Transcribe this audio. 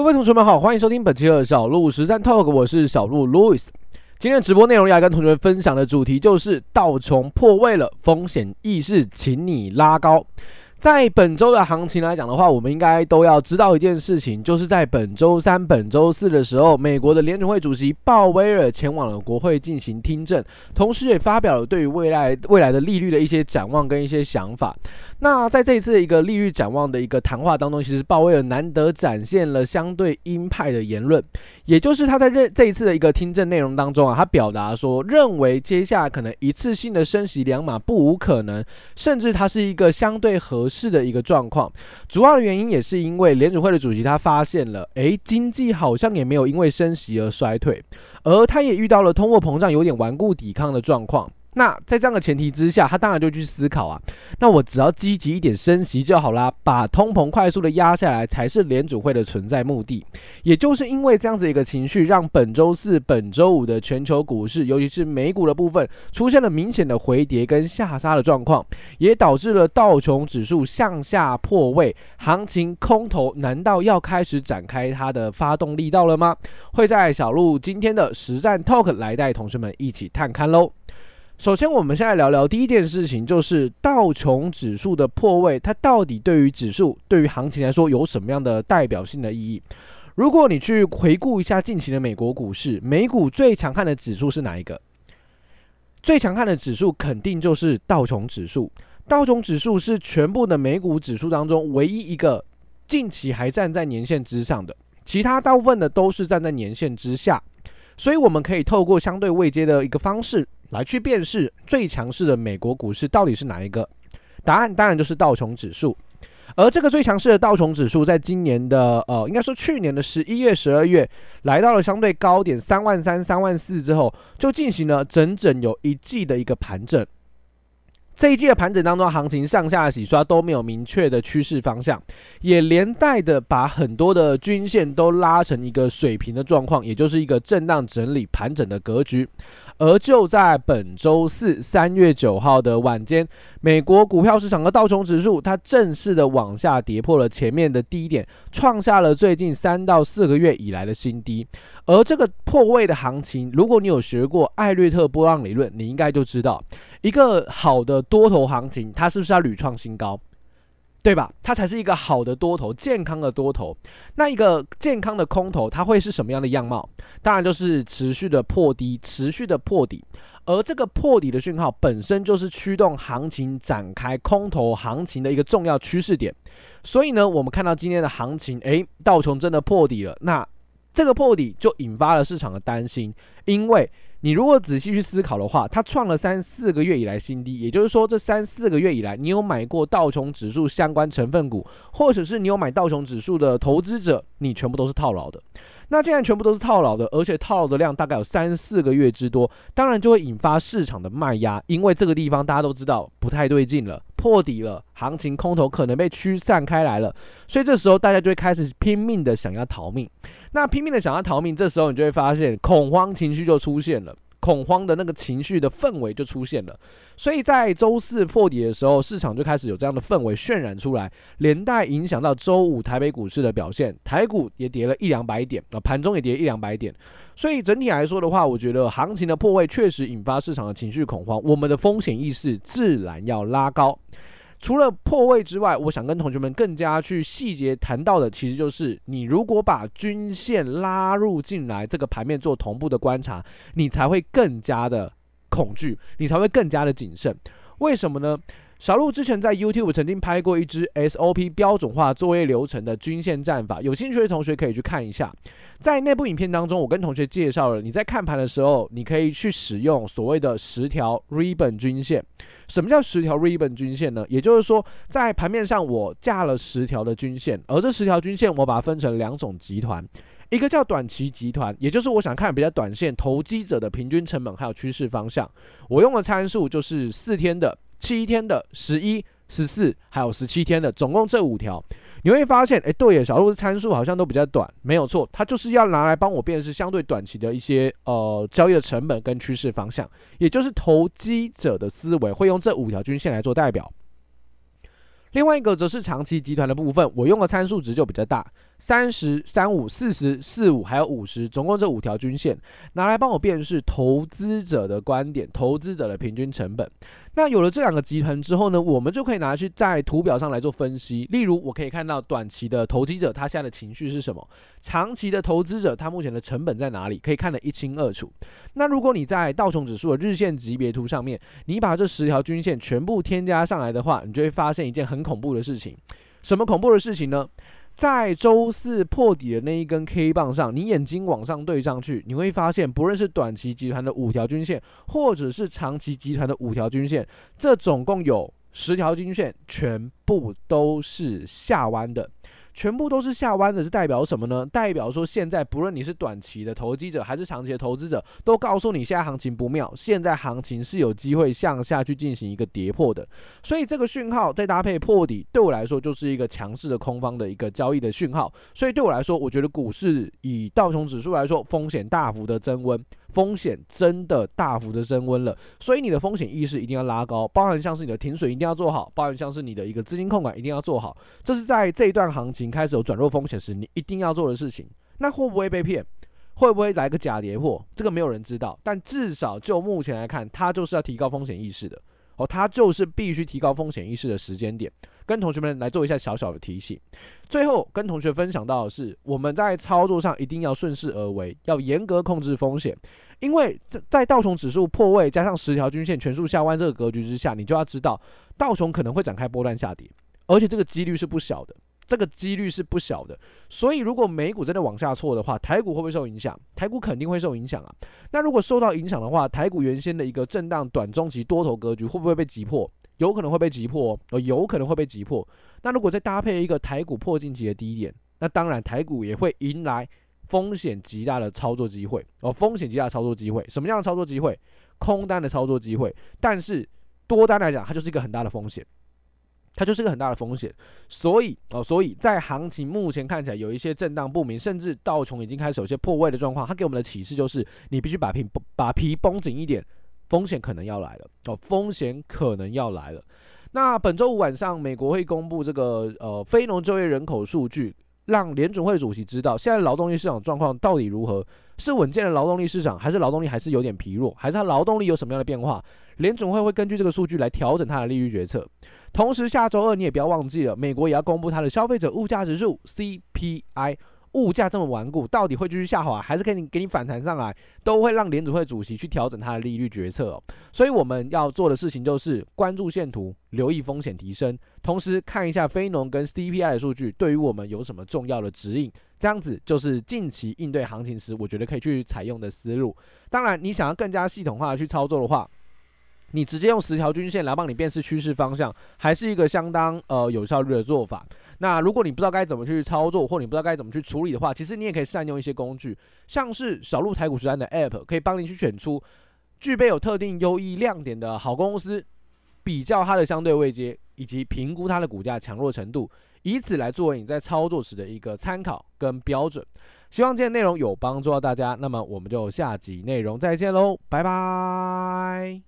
各位同学们好，欢迎收听本期的小鹿实战 Talk，我是小鹿 Louis。今天的直播内容要跟同学们分享的主题就是道琼破位了，风险意识请你拉高。在本周的行情来讲的话，我们应该都要知道一件事情，就是在本周三、本周四的时候，美国的联准会主席鲍威尔前往了国会进行听证，同时也发表了对于未来未来的利率的一些展望跟一些想法。那在这一次的一个利率展望的一个谈话当中，其实鲍威尔难得展现了相对鹰派的言论，也就是他在这这一次的一个听证内容当中啊，他表达说，认为接下来可能一次性的升息两码不无可能，甚至它是一个相对合适的一个状况。主要原因也是因为联组会的主席他发现了，诶，经济好像也没有因为升息而衰退，而他也遇到了通货膨胀有点顽固抵抗的状况。那在这样的前提之下，他当然就去思考啊，那我只要积极一点升息就好啦，把通膨快速的压下来才是联准会的存在目的。也就是因为这样子一个情绪，让本周四、本周五的全球股市，尤其是美股的部分，出现了明显的回跌跟下杀的状况，也导致了道琼指数向下破位，行情空头难道要开始展开它的发动力道了吗？会在小鹿今天的实战 Talk 来带同学们一起探看喽。首先，我们先来聊聊第一件事情，就是道琼指数的破位，它到底对于指数、对于行情来说有什么样的代表性的意义？如果你去回顾一下近期的美国股市，美股最强悍的指数是哪一个？最强悍的指数肯定就是道琼指数。道琼指数是全部的美股指数当中唯一一个近期还站在年线之上的，其他大部分的都是站在年线之下。所以，我们可以透过相对位阶的一个方式。来去辨识最强势的美国股市到底是哪一个？答案当然就是道琼指数。而这个最强势的道琼指数，在今年的呃，应该说去年的十一月、十二月，来到了相对高点三万三、三万四之后，就进行了整整有一季的一个盘整。这一季的盘整当中，行情上下洗刷都没有明确的趋势方向，也连带的把很多的均线都拉成一个水平的状况，也就是一个震荡整理盘整的格局。而就在本周四三月九号的晚间，美国股票市场的道琼指数，它正式的往下跌破了前面的低点，创下了最近三到四个月以来的新低。而这个破位的行情，如果你有学过艾略特波浪理论，你应该就知道，一个好的多头行情，它是不是要屡创新高？对吧？它才是一个好的多头，健康的多头。那一个健康的空头，它会是什么样的样貌？当然就是持续的破低，持续的破底。而这个破底的讯号本身就是驱动行情展开空头行情的一个重要趋势点。所以呢，我们看到今天的行情，诶，道琼真的破底了。那这个破底就引发了市场的担心，因为。你如果仔细去思考的话，它创了三四个月以来新低，也就是说，这三四个月以来，你有买过道琼指数相关成分股，或者是你有买道琼指数的投资者，你全部都是套牢的。那既然全部都是套牢的，而且套牢的量大概有三四个月之多，当然就会引发市场的卖压，因为这个地方大家都知道不太对劲了，破底了，行情空头可能被驱散开来了，所以这时候大家就会开始拼命的想要逃命。那拼命的想要逃命，这时候你就会发现恐慌情绪就出现了，恐慌的那个情绪的氛围就出现了。所以在周四破底的时候，市场就开始有这样的氛围渲染出来，连带影响到周五台北股市的表现，台股也跌了一两百点，啊，盘中也跌一两百点。所以整体来说的话，我觉得行情的破位确实引发市场的情绪恐慌，我们的风险意识自然要拉高。除了破位之外，我想跟同学们更加去细节谈到的，其实就是你如果把均线拉入进来，这个盘面做同步的观察，你才会更加的恐惧，你才会更加的谨慎。为什么呢？小鹿之前在 YouTube 曾经拍过一支 SOP 标准化作业流程的均线战法，有兴趣的同学可以去看一下。在那部影片当中，我跟同学介绍了，你在看盘的时候，你可以去使用所谓的十条 Ribbon 均线。什么叫十条 Ribbon 均线呢？也就是说，在盘面上我架了十条的均线，而这十条均线我把它分成两种集团，一个叫短期集团，也就是我想看比较短线投机者的平均成本还有趋势方向，我用的参数就是四天的。七天的、十一、十四，还有十七天的，总共这五条，你会发现，哎，对，小鹿的参数好像都比较短，没有错，它就是要拿来帮我辨识相对短期的一些呃交易的成本跟趋势方向，也就是投机者的思维会用这五条均线来做代表。另外一个则是长期集团的部分，我用的参数值就比较大，三十、三五、四十、四五还有五十，总共这五条均线拿来帮我辨识投资者的观点，投资者的平均成本。那有了这两个集团之后呢，我们就可以拿去在图表上来做分析。例如，我可以看到短期的投机者他现在的情绪是什么，长期的投资者他目前的成本在哪里，可以看得一清二楚。那如果你在道琼指数的日线级别图上面，你把这十条均线全部添加上来的话，你就会发现一件很恐怖的事情。什么恐怖的事情呢？在周四破底的那一根 K 棒上，你眼睛往上对上去，你会发现，不论是短期集团的五条均线，或者是长期集团的五条均线，这总共有十条均线，全部都是下弯的。全部都是下弯的，是代表什么呢？代表说现在不论你是短期的投机者还是长期的投资者，都告诉你现在行情不妙，现在行情是有机会向下去进行一个跌破的。所以这个讯号再搭配破底，对我来说就是一个强势的空方的一个交易的讯号。所以对我来说，我觉得股市以道琼指数来说，风险大幅的增温。风险真的大幅的升温了，所以你的风险意识一定要拉高，包含像是你的停损一定要做好，包含像是你的一个资金控管一定要做好，这是在这一段行情开始有转弱风险时你一定要做的事情。那会不会被骗？会不会来个假跌破？这个没有人知道，但至少就目前来看，它就是要提高风险意识的哦，它就是必须提高风险意识的时间点。跟同学们来做一下小小的提醒，最后跟同学分享到的是，我们在操作上一定要顺势而为，要严格控制风险，因为在道琼指数破位加上十条均线全数下弯这个格局之下，你就要知道道琼可能会展开波段下跌，而且这个几率是不小的，这个几率是不小的。所以如果美股真的往下挫的话，台股会不会受影响？台股肯定会受影响啊。那如果受到影响的话，台股原先的一个震荡短中期多头格局会不会被击破？有可能会被击破哦，有可能会被击破。那如果再搭配一个台股破近期的低点，那当然台股也会迎来风险极大的操作机会哦，风险极大的操作机会。什么样的操作机会？空单的操作机会。但是多单来讲，它就是一个很大的风险，它就是一个很大的风险。所以哦，所以在行情目前看起来有一些震荡不明，甚至道琼已经开始有些破位的状况，它给我们的启示就是，你必须把皮把皮绷紧一点。风险可能要来了哦，风险可能要来了。那本周五晚上，美国会公布这个呃非农就业人口数据，让联准会主席知道现在劳动力市场状况到底如何，是稳健的劳动力市场，还是劳动力还是有点疲弱，还是它劳动力有什么样的变化？联准会会根据这个数据来调整它的利率决策。同时，下周二你也不要忘记了，美国也要公布它的消费者物价指数 CPI。物价这么顽固，到底会继续下滑，还是给你给你反弹上来，都会让联储会主席去调整他的利率决策。所以我们要做的事情就是关注线图，留意风险提升，同时看一下非农跟 CPI 的数据，对于我们有什么重要的指引。这样子就是近期应对行情时，我觉得可以去采用的思路。当然，你想要更加系统化的去操作的话，你直接用十条均线来帮你辨识趋势方向，还是一个相当呃有效率的做法。那如果你不知道该怎么去操作，或你不知道该怎么去处理的话，其实你也可以善用一些工具，像是小鹿台股实战的 App，可以帮你去选出具备有特定优异亮点的好公司，比较它的相对位阶，以及评估它的股价强弱程度，以此来作为你在操作时的一个参考跟标准。希望今天内容有帮助到大家，那么我们就下集内容再见喽，拜拜。